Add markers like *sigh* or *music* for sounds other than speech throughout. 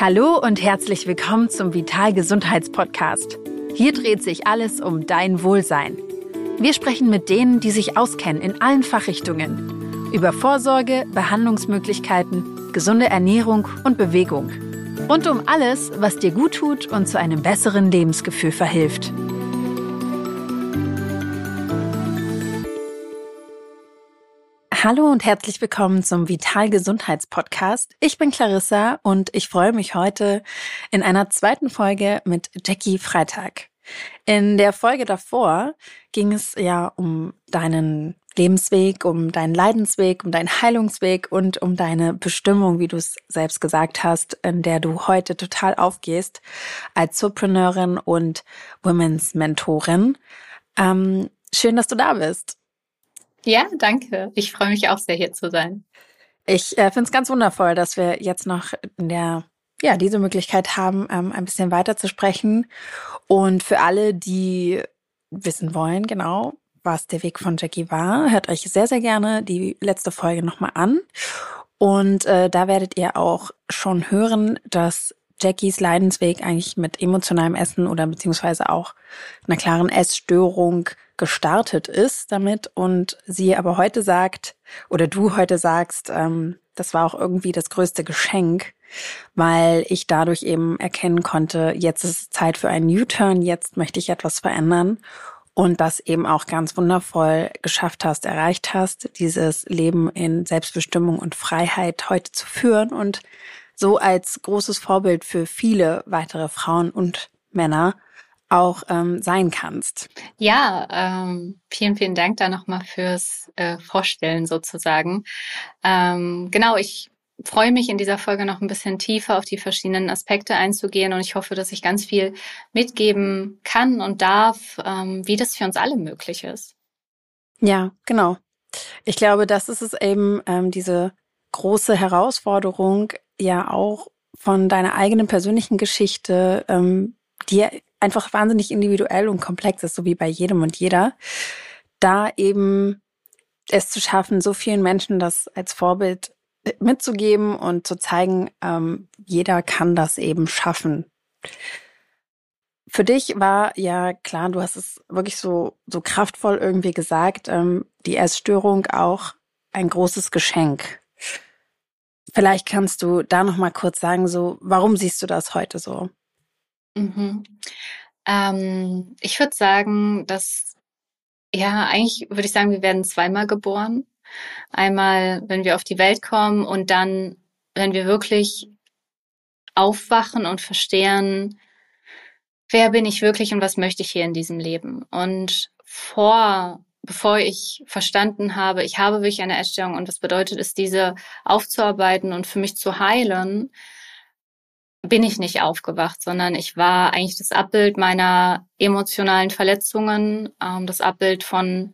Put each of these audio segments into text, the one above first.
Hallo und herzlich willkommen zum Vital Gesundheitspodcast. Hier dreht sich alles um dein Wohlsein. Wir sprechen mit denen, die sich auskennen in allen Fachrichtungen. Über Vorsorge, Behandlungsmöglichkeiten, gesunde Ernährung und Bewegung. Rund um alles, was dir gut tut und zu einem besseren Lebensgefühl verhilft. Hallo und herzlich willkommen zum Vital Gesundheitspodcast. Ich bin Clarissa und ich freue mich heute in einer zweiten Folge mit Jackie Freitag. In der Folge davor ging es ja um deinen Lebensweg, um deinen Leidensweg, um deinen Heilungsweg und um deine Bestimmung, wie du es selbst gesagt hast, in der du heute total aufgehst als Surpreneurin und Women's Mentorin. Ähm, schön, dass du da bist. Ja, danke. Ich freue mich auch sehr, hier zu sein. Ich äh, finde es ganz wundervoll, dass wir jetzt noch in der ja diese Möglichkeit haben, ähm, ein bisschen weiter zu sprechen. Und für alle, die wissen wollen, genau, was der Weg von Jackie war, hört euch sehr, sehr gerne die letzte Folge nochmal an. Und äh, da werdet ihr auch schon hören, dass Jackies Leidensweg eigentlich mit emotionalem Essen oder beziehungsweise auch einer klaren Essstörung gestartet ist damit und sie aber heute sagt oder du heute sagst, ähm, das war auch irgendwie das größte Geschenk, weil ich dadurch eben erkennen konnte, jetzt ist Zeit für einen U-Turn, jetzt möchte ich etwas verändern und das eben auch ganz wundervoll geschafft hast, erreicht hast, dieses Leben in Selbstbestimmung und Freiheit heute zu führen und so als großes Vorbild für viele weitere Frauen und Männer auch ähm, sein kannst. Ja, ähm, vielen, vielen Dank da nochmal fürs äh, Vorstellen sozusagen. Ähm, genau, ich freue mich in dieser Folge noch ein bisschen tiefer auf die verschiedenen Aspekte einzugehen und ich hoffe, dass ich ganz viel mitgeben kann und darf, ähm, wie das für uns alle möglich ist. Ja, genau. Ich glaube, das ist es eben, ähm, diese große Herausforderung, ja auch von deiner eigenen persönlichen Geschichte, ähm, die einfach wahnsinnig individuell und komplex ist, so wie bei jedem und jeder, da eben es zu schaffen, so vielen Menschen das als Vorbild mitzugeben und zu zeigen, ähm, jeder kann das eben schaffen. Für dich war ja klar, du hast es wirklich so, so kraftvoll irgendwie gesagt, ähm, die Essstörung auch ein großes Geschenk. Vielleicht kannst du da noch mal kurz sagen, so warum siehst du das heute so? Mhm. Ähm, ich würde sagen, dass ja eigentlich würde ich sagen, wir werden zweimal geboren. Einmal, wenn wir auf die Welt kommen und dann, wenn wir wirklich aufwachen und verstehen, wer bin ich wirklich und was möchte ich hier in diesem Leben. Und vor bevor ich verstanden habe, ich habe wirklich eine Essstörung und was bedeutet es, diese aufzuarbeiten und für mich zu heilen, bin ich nicht aufgewacht, sondern ich war eigentlich das Abbild meiner emotionalen Verletzungen, ähm, das Abbild von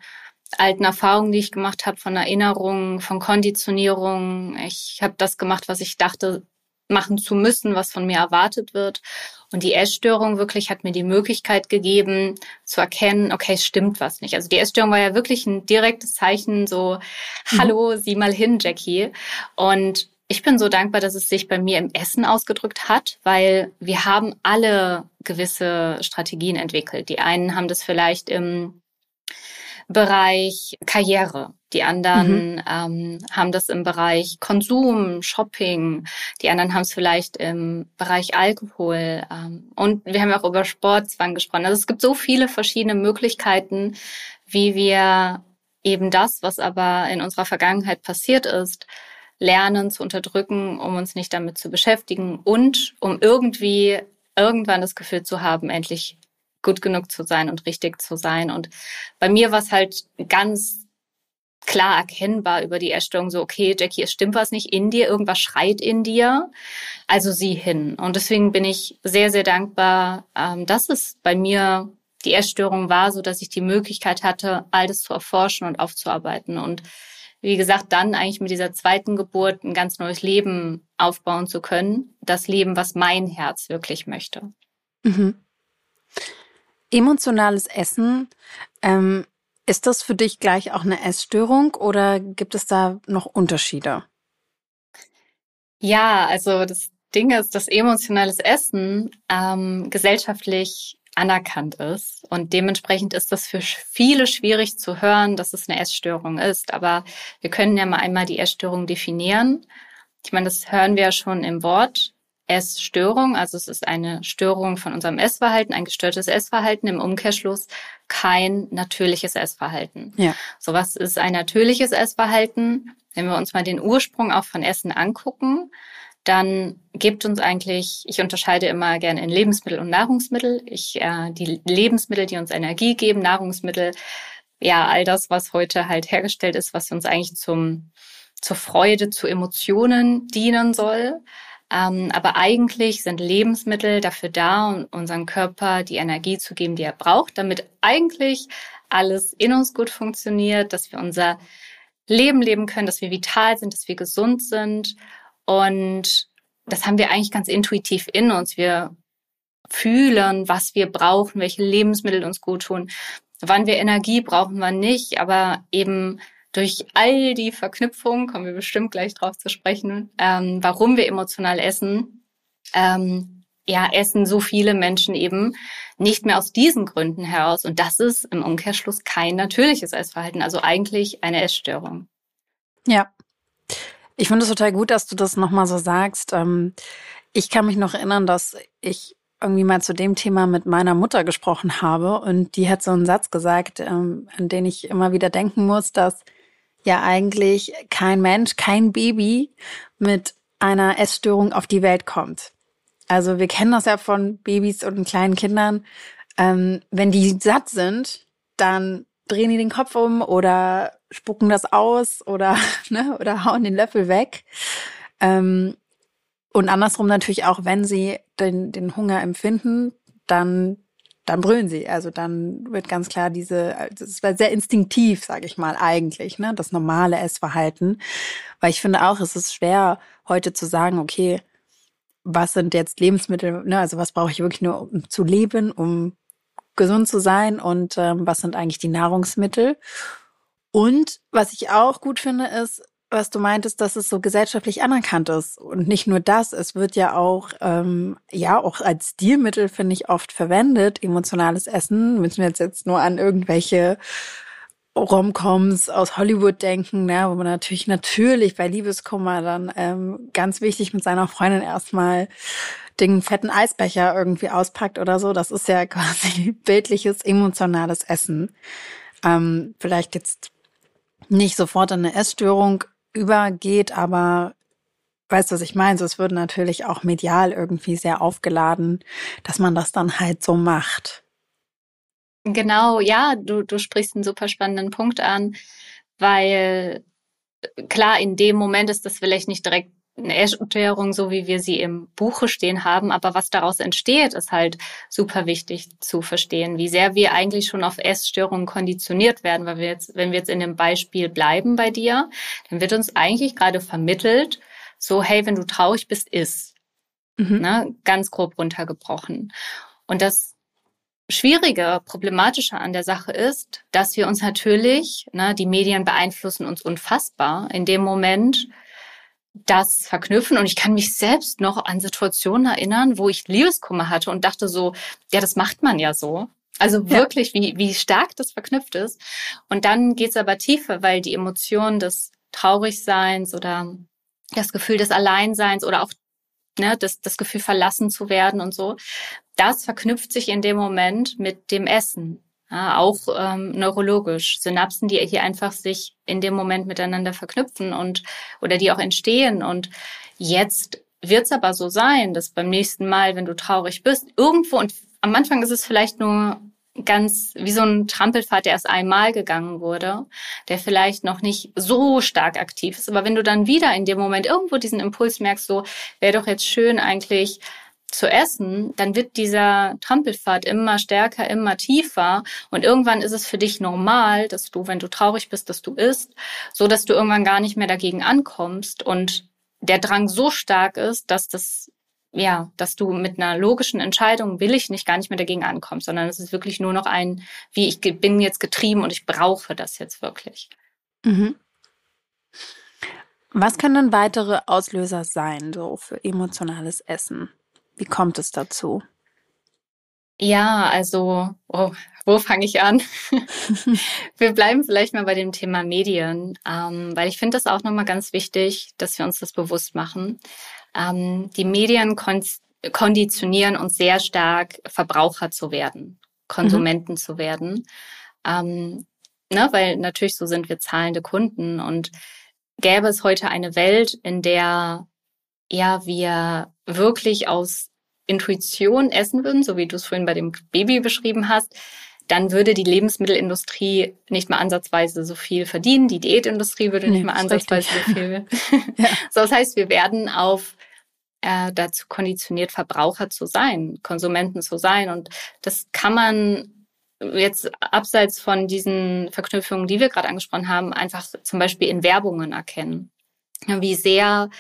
alten Erfahrungen, die ich gemacht habe, von Erinnerungen, von Konditionierung. Ich habe das gemacht, was ich dachte, machen zu müssen, was von mir erwartet wird. Und die Essstörung wirklich hat mir die Möglichkeit gegeben, zu erkennen, okay, stimmt was nicht. Also die Essstörung war ja wirklich ein direktes Zeichen, so, mhm. hallo, sieh mal hin, Jackie. Und ich bin so dankbar, dass es sich bei mir im Essen ausgedrückt hat, weil wir haben alle gewisse Strategien entwickelt. Die einen haben das vielleicht im Bereich Karriere. Die anderen mhm. ähm, haben das im Bereich Konsum, Shopping. Die anderen haben es vielleicht im Bereich Alkohol. Ähm, und wir haben auch über Sportzwang gesprochen. Also es gibt so viele verschiedene Möglichkeiten, wie wir eben das, was aber in unserer Vergangenheit passiert ist, lernen zu unterdrücken, um uns nicht damit zu beschäftigen und um irgendwie irgendwann das Gefühl zu haben, endlich gut genug zu sein und richtig zu sein. Und bei mir war es halt ganz klar erkennbar über die Erstörung so, okay, Jackie, es stimmt was nicht in dir, irgendwas schreit in dir, also sieh hin. Und deswegen bin ich sehr, sehr dankbar, ähm, dass es bei mir die Erstörung war, so dass ich die Möglichkeit hatte, all das zu erforschen und aufzuarbeiten. Und wie gesagt, dann eigentlich mit dieser zweiten Geburt ein ganz neues Leben aufbauen zu können. Das Leben, was mein Herz wirklich möchte. Mhm. Emotionales Essen, ähm, ist das für dich gleich auch eine Essstörung oder gibt es da noch Unterschiede? Ja, also das Ding ist, dass emotionales Essen ähm, gesellschaftlich anerkannt ist. Und dementsprechend ist das für viele schwierig zu hören, dass es eine Essstörung ist. Aber wir können ja mal einmal die Essstörung definieren. Ich meine, das hören wir ja schon im Wort. Essstörung, also es ist eine Störung von unserem Essverhalten, ein gestörtes Essverhalten, im Umkehrschluss kein natürliches Essverhalten. Ja. So was ist ein natürliches Essverhalten? Wenn wir uns mal den Ursprung auch von Essen angucken, dann gibt uns eigentlich, ich unterscheide immer gerne in Lebensmittel und Nahrungsmittel. Ich, äh, die Lebensmittel, die uns Energie geben, Nahrungsmittel, ja, all das, was heute halt hergestellt ist, was uns eigentlich zum, zur Freude, zu Emotionen dienen soll. Ähm, aber eigentlich sind Lebensmittel dafür da, um unserem Körper die Energie zu geben, die er braucht, damit eigentlich alles in uns gut funktioniert, dass wir unser Leben leben können, dass wir vital sind, dass wir gesund sind. Und das haben wir eigentlich ganz intuitiv in uns. Wir fühlen, was wir brauchen, welche Lebensmittel uns gut tun, wann wir Energie brauchen, wann nicht. Aber eben durch all die Verknüpfungen, kommen wir bestimmt gleich drauf zu sprechen, ähm, warum wir emotional essen, ähm, ja, essen so viele Menschen eben nicht mehr aus diesen Gründen heraus. Und das ist im Umkehrschluss kein natürliches Essverhalten, also eigentlich eine Essstörung. Ja. Ich finde es total gut, dass du das nochmal so sagst. Ähm, ich kann mich noch erinnern, dass ich irgendwie mal zu dem Thema mit meiner Mutter gesprochen habe und die hat so einen Satz gesagt, ähm, an den ich immer wieder denken muss, dass ja eigentlich kein Mensch, kein Baby mit einer Essstörung auf die Welt kommt. Also wir kennen das ja von Babys und kleinen Kindern. Ähm, wenn die satt sind, dann drehen die den Kopf um oder spucken das aus oder, *laughs* ne, oder hauen den Löffel weg. Ähm, und andersrum natürlich auch, wenn sie den, den Hunger empfinden, dann dann brüllen sie. Also dann wird ganz klar diese, das ist sehr instinktiv, sage ich mal, eigentlich, ne, das normale Essverhalten. Weil ich finde auch, es ist schwer, heute zu sagen, okay, was sind jetzt Lebensmittel, ne, also was brauche ich wirklich nur, um zu leben, um gesund zu sein und ähm, was sind eigentlich die Nahrungsmittel. Und was ich auch gut finde, ist, was du meintest, dass es so gesellschaftlich anerkannt ist. Und nicht nur das, es wird ja auch, ähm, ja, auch als Stilmittel, finde ich, oft verwendet, emotionales Essen. Müssen wir jetzt, jetzt nur an irgendwelche Romcoms aus Hollywood denken, ne, wo man natürlich, natürlich bei Liebeskummer dann ähm, ganz wichtig mit seiner Freundin erstmal den fetten Eisbecher irgendwie auspackt oder so. Das ist ja *laughs* quasi bildliches, emotionales Essen. Ähm, vielleicht jetzt nicht sofort eine Essstörung übergeht, aber weißt du, was ich meine? So, es würde natürlich auch medial irgendwie sehr aufgeladen, dass man das dann halt so macht. Genau, ja, du, du sprichst einen super spannenden Punkt an, weil klar, in dem Moment ist das vielleicht nicht direkt eine Erklärung, so wie wir sie im Buche stehen haben. Aber was daraus entsteht, ist halt super wichtig zu verstehen, wie sehr wir eigentlich schon auf Essstörungen konditioniert werden, weil wir jetzt, wenn wir jetzt in dem Beispiel bleiben bei dir, dann wird uns eigentlich gerade vermittelt, so, hey, wenn du traurig bist, iss. Mhm. Ne? Ganz grob runtergebrochen. Und das Schwierige, problematische an der Sache ist, dass wir uns natürlich, ne, die Medien beeinflussen uns unfassbar in dem Moment, das verknüpfen. Und ich kann mich selbst noch an Situationen erinnern, wo ich Liebeskummer hatte und dachte so, ja, das macht man ja so. Also wirklich, ja. wie, wie stark das verknüpft ist. Und dann geht's aber tiefer, weil die Emotion des Traurigseins oder das Gefühl des Alleinseins oder auch ne, das, das Gefühl verlassen zu werden und so, das verknüpft sich in dem Moment mit dem Essen. Ja, auch ähm, neurologisch. Synapsen, die hier einfach sich in dem Moment miteinander verknüpfen und oder die auch entstehen. Und jetzt wird es aber so sein, dass beim nächsten Mal, wenn du traurig bist, irgendwo und am Anfang ist es vielleicht nur ganz wie so ein Trampelfahrt, der erst einmal gegangen wurde, der vielleicht noch nicht so stark aktiv ist. Aber wenn du dann wieder in dem Moment irgendwo diesen Impuls merkst, so wäre doch jetzt schön eigentlich zu essen, dann wird dieser Trampelpfad immer stärker, immer tiefer und irgendwann ist es für dich normal, dass du, wenn du traurig bist, dass du isst, so dass du irgendwann gar nicht mehr dagegen ankommst und der Drang so stark ist, dass das ja, dass du mit einer logischen Entscheidung will ich nicht gar nicht mehr dagegen ankommst, sondern es ist wirklich nur noch ein, wie ich bin jetzt getrieben und ich brauche das jetzt wirklich. Mhm. Was können denn weitere Auslöser sein, so für emotionales Essen? Wie kommt es dazu? Ja, also, oh, wo fange ich an? *laughs* wir bleiben vielleicht mal bei dem Thema Medien, ähm, weil ich finde das auch nochmal ganz wichtig, dass wir uns das bewusst machen. Ähm, die Medien kon konditionieren uns sehr stark, Verbraucher zu werden, Konsumenten mhm. zu werden. Ähm, ne, weil natürlich so sind wir zahlende Kunden und gäbe es heute eine Welt, in der ja wir wirklich aus Intuition essen würden, so wie du es vorhin bei dem Baby beschrieben hast, dann würde die Lebensmittelindustrie nicht mal ansatzweise so viel verdienen. Die Diätindustrie würde nee, nicht mal ansatzweise so viel. *laughs* ja. So, das heißt, wir werden auf äh, dazu konditioniert, Verbraucher zu sein, Konsumenten zu sein. Und das kann man jetzt abseits von diesen Verknüpfungen, die wir gerade angesprochen haben, einfach zum Beispiel in Werbungen erkennen. Wie sehr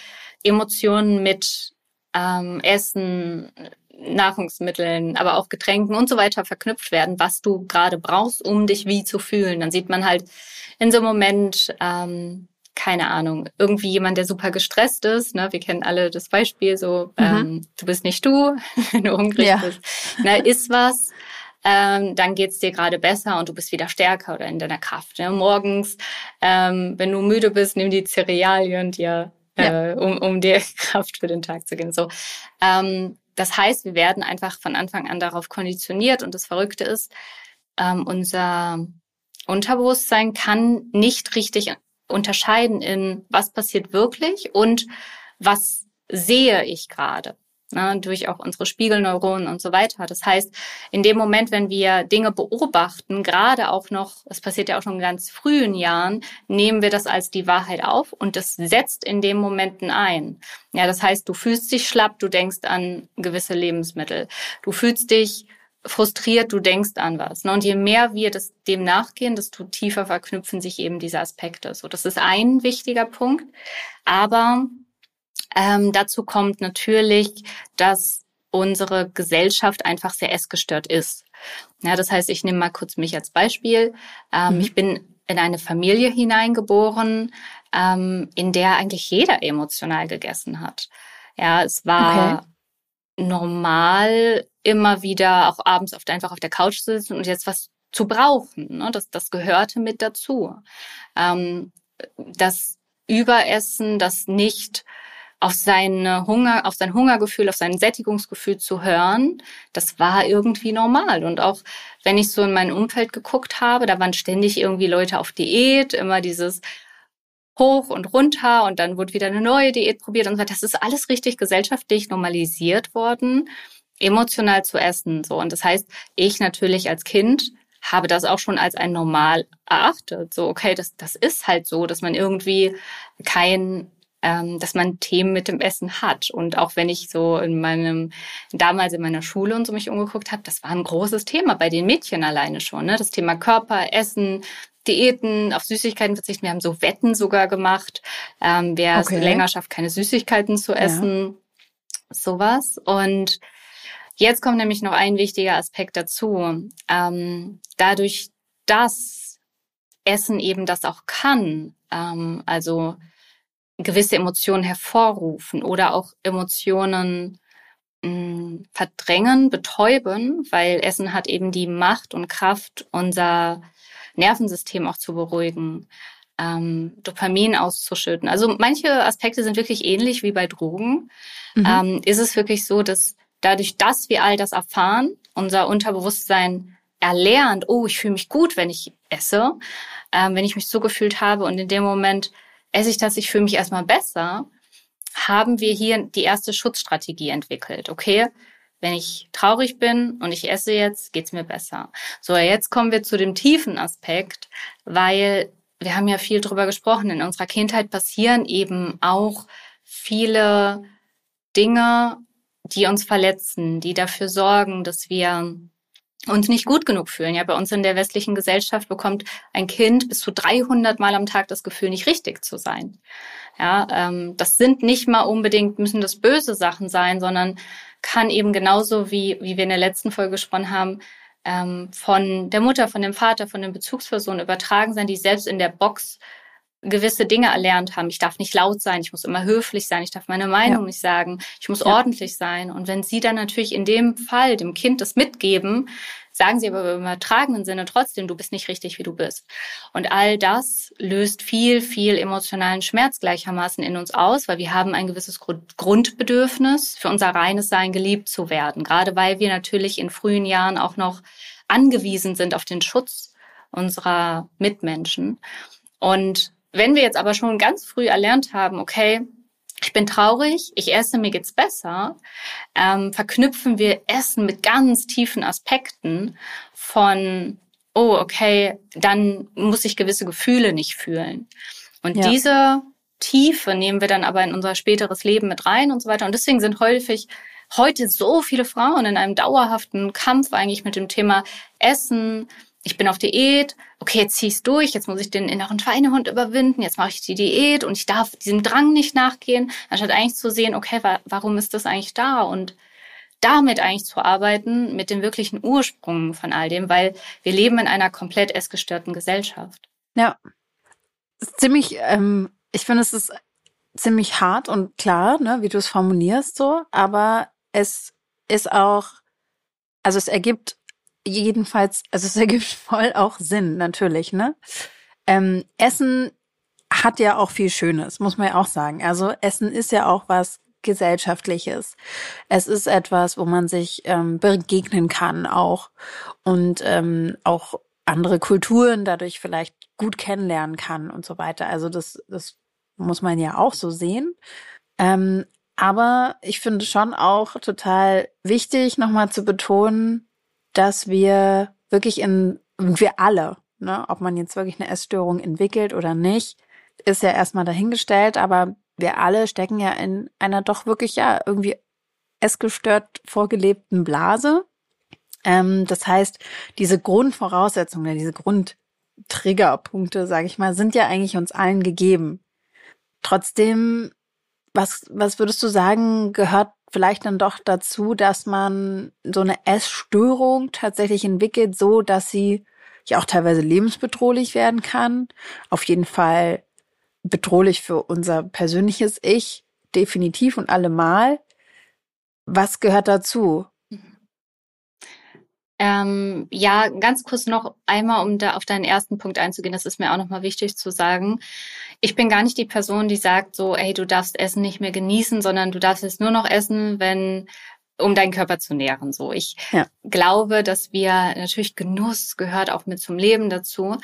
Emotionen mit ähm, Essen, Nahrungsmitteln, aber auch Getränken und so weiter verknüpft werden, was du gerade brauchst, um dich wie zu fühlen. Dann sieht man halt in so einem Moment, ähm, keine Ahnung, irgendwie jemand, der super gestresst ist. Ne? Wir kennen alle das Beispiel, so mhm. ähm, du bist nicht du, *laughs* wenn du hungrig ja. bist. Na, isst was. Ähm, dann geht's dir gerade besser und du bist wieder stärker oder in deiner Kraft. Ne? Morgens, ähm, wenn du müde bist, nimm die Cerealien dir ja. äh, um, um dir *laughs* Kraft für den Tag zu geben. So, ähm, das heißt, wir werden einfach von Anfang an darauf konditioniert und das Verrückte ist, ähm, unser Unterbewusstsein kann nicht richtig unterscheiden in was passiert wirklich und was sehe ich gerade ne, durch auch unsere Spiegelneuronen und so weiter. Das heißt, in dem Moment, wenn wir Dinge beobachten, gerade auch noch, es passiert ja auch schon in ganz frühen Jahren, nehmen wir das als die Wahrheit auf und das setzt in dem Momenten ein. Ja, das heißt, du fühlst dich schlapp, du denkst an gewisse Lebensmittel. Du fühlst dich frustriert, du denkst an was. Ne? Und je mehr wir das, dem nachgehen, desto tiefer verknüpfen sich eben diese Aspekte. So, das ist ein wichtiger Punkt. Aber ähm, dazu kommt natürlich, dass unsere Gesellschaft einfach sehr essgestört ist. Ja, das heißt, ich nehme mal kurz mich als Beispiel. Ähm, mhm. Ich bin in eine Familie hineingeboren, ähm, in der eigentlich jeder emotional gegessen hat. Ja, es war okay. normal, immer wieder auch abends oft einfach auf der Couch zu sitzen und jetzt was zu brauchen. Ne? Das, das gehörte mit dazu. Ähm, das Überessen, das nicht auf seine Hunger, auf sein Hungergefühl, auf sein Sättigungsgefühl zu hören, das war irgendwie normal. Und auch wenn ich so in mein Umfeld geguckt habe, da waren ständig irgendwie Leute auf Diät, immer dieses hoch und runter und dann wurde wieder eine neue Diät probiert und so weiter. Das ist alles richtig gesellschaftlich normalisiert worden, emotional zu essen. So. Und das heißt, ich natürlich als Kind habe das auch schon als ein Normal erachtet. So, okay, das, das ist halt so, dass man irgendwie kein ähm, dass man Themen mit dem Essen hat. Und auch wenn ich so in meinem, damals in meiner Schule und so mich umgeguckt habe, das war ein großes Thema bei den Mädchen alleine schon. Ne? Das Thema Körper, Essen, Diäten, auf Süßigkeiten verzichten. Wir haben so Wetten sogar gemacht, ähm, wer okay. es länger schafft, keine Süßigkeiten zu essen. Ja. Sowas. Und jetzt kommt nämlich noch ein wichtiger Aspekt dazu. Ähm, dadurch, dass Essen eben das auch kann, ähm, also gewisse Emotionen hervorrufen oder auch Emotionen mh, mm, verdrängen, betäuben, weil Essen hat eben die Macht und Kraft, unser Nervensystem auch zu beruhigen, ähm, Dopamin auszuschütten. Also manche Aspekte sind wirklich ähnlich wie bei Drogen. Mhm. Ähm, ist es wirklich so, dass dadurch, dass wir all das erfahren, unser Unterbewusstsein erlernt, oh, ich fühle mich gut, wenn ich esse, ähm, wenn ich mich so gefühlt habe und in dem Moment esse ich das, ich fühle mich erstmal besser, haben wir hier die erste Schutzstrategie entwickelt. Okay, wenn ich traurig bin und ich esse jetzt, geht's mir besser. So, jetzt kommen wir zu dem tiefen Aspekt, weil wir haben ja viel drüber gesprochen. In unserer Kindheit passieren eben auch viele Dinge, die uns verletzen, die dafür sorgen, dass wir uns nicht gut genug fühlen. Ja, bei uns in der westlichen Gesellschaft bekommt ein Kind bis zu 300 Mal am Tag das Gefühl, nicht richtig zu sein. Ja, ähm, das sind nicht mal unbedingt, müssen das böse Sachen sein, sondern kann eben genauso wie, wie wir in der letzten Folge gesprochen haben, ähm, von der Mutter, von dem Vater, von den Bezugspersonen übertragen sein, die selbst in der Box gewisse Dinge erlernt haben. Ich darf nicht laut sein, ich muss immer höflich sein, ich darf meine Meinung ja. nicht sagen, ich muss ja. ordentlich sein. Und wenn sie dann natürlich in dem Fall dem Kind das mitgeben, sagen sie aber im übertragenen Sinne trotzdem, du bist nicht richtig, wie du bist. Und all das löst viel, viel emotionalen Schmerz gleichermaßen in uns aus, weil wir haben ein gewisses Grundbedürfnis für unser reines Sein geliebt zu werden. Gerade weil wir natürlich in frühen Jahren auch noch angewiesen sind auf den Schutz unserer Mitmenschen. Und wenn wir jetzt aber schon ganz früh erlernt haben, okay, ich bin traurig, ich esse, mir geht's besser, ähm, verknüpfen wir Essen mit ganz tiefen Aspekten von, oh, okay, dann muss ich gewisse Gefühle nicht fühlen. Und ja. diese Tiefe nehmen wir dann aber in unser späteres Leben mit rein und so weiter. Und deswegen sind häufig heute so viele Frauen in einem dauerhaften Kampf eigentlich mit dem Thema Essen, ich bin auf Diät, okay, jetzt zieh ich's durch, jetzt muss ich den inneren Schweinehund überwinden, jetzt mache ich die Diät und ich darf diesem Drang nicht nachgehen, anstatt eigentlich zu sehen, okay, wa warum ist das eigentlich da? Und damit eigentlich zu arbeiten, mit dem wirklichen Ursprung von all dem, weil wir leben in einer komplett essgestörten Gesellschaft. Ja, ziemlich, ähm, ich finde, es ist ziemlich hart und klar, ne, wie du es formulierst so, aber es ist auch, also es ergibt jedenfalls, also es *laughs* ergibt voll auch Sinn, natürlich, ne? Ähm, Essen hat ja auch viel Schönes, muss man ja auch sagen. Also Essen ist ja auch was gesellschaftliches. Es ist etwas, wo man sich ähm, begegnen kann auch und ähm, auch andere Kulturen dadurch vielleicht gut kennenlernen kann und so weiter. Also das, das muss man ja auch so sehen. Ähm, aber ich finde schon auch total wichtig, nochmal zu betonen, dass wir wirklich in, wir alle, ne, ob man jetzt wirklich eine Essstörung entwickelt oder nicht, ist ja erstmal dahingestellt, aber wir alle stecken ja in einer doch wirklich ja irgendwie essgestört vorgelebten Blase. Ähm, das heißt, diese Grundvoraussetzungen, diese Grundtriggerpunkte, sage ich mal, sind ja eigentlich uns allen gegeben. Trotzdem, was, was würdest du sagen, gehört vielleicht dann doch dazu, dass man so eine Essstörung tatsächlich entwickelt, so dass sie ja auch teilweise lebensbedrohlich werden kann. Auf jeden Fall bedrohlich für unser persönliches Ich, definitiv und allemal. Was gehört dazu? Ähm, ja, ganz kurz noch einmal, um da auf deinen ersten Punkt einzugehen, das ist mir auch nochmal wichtig zu sagen. Ich bin gar nicht die Person, die sagt so, ey, du darfst Essen nicht mehr genießen, sondern du darfst es nur noch essen, wenn um deinen Körper zu nähren. So, ich ja. glaube, dass wir natürlich Genuss gehört auch mit zum Leben dazu.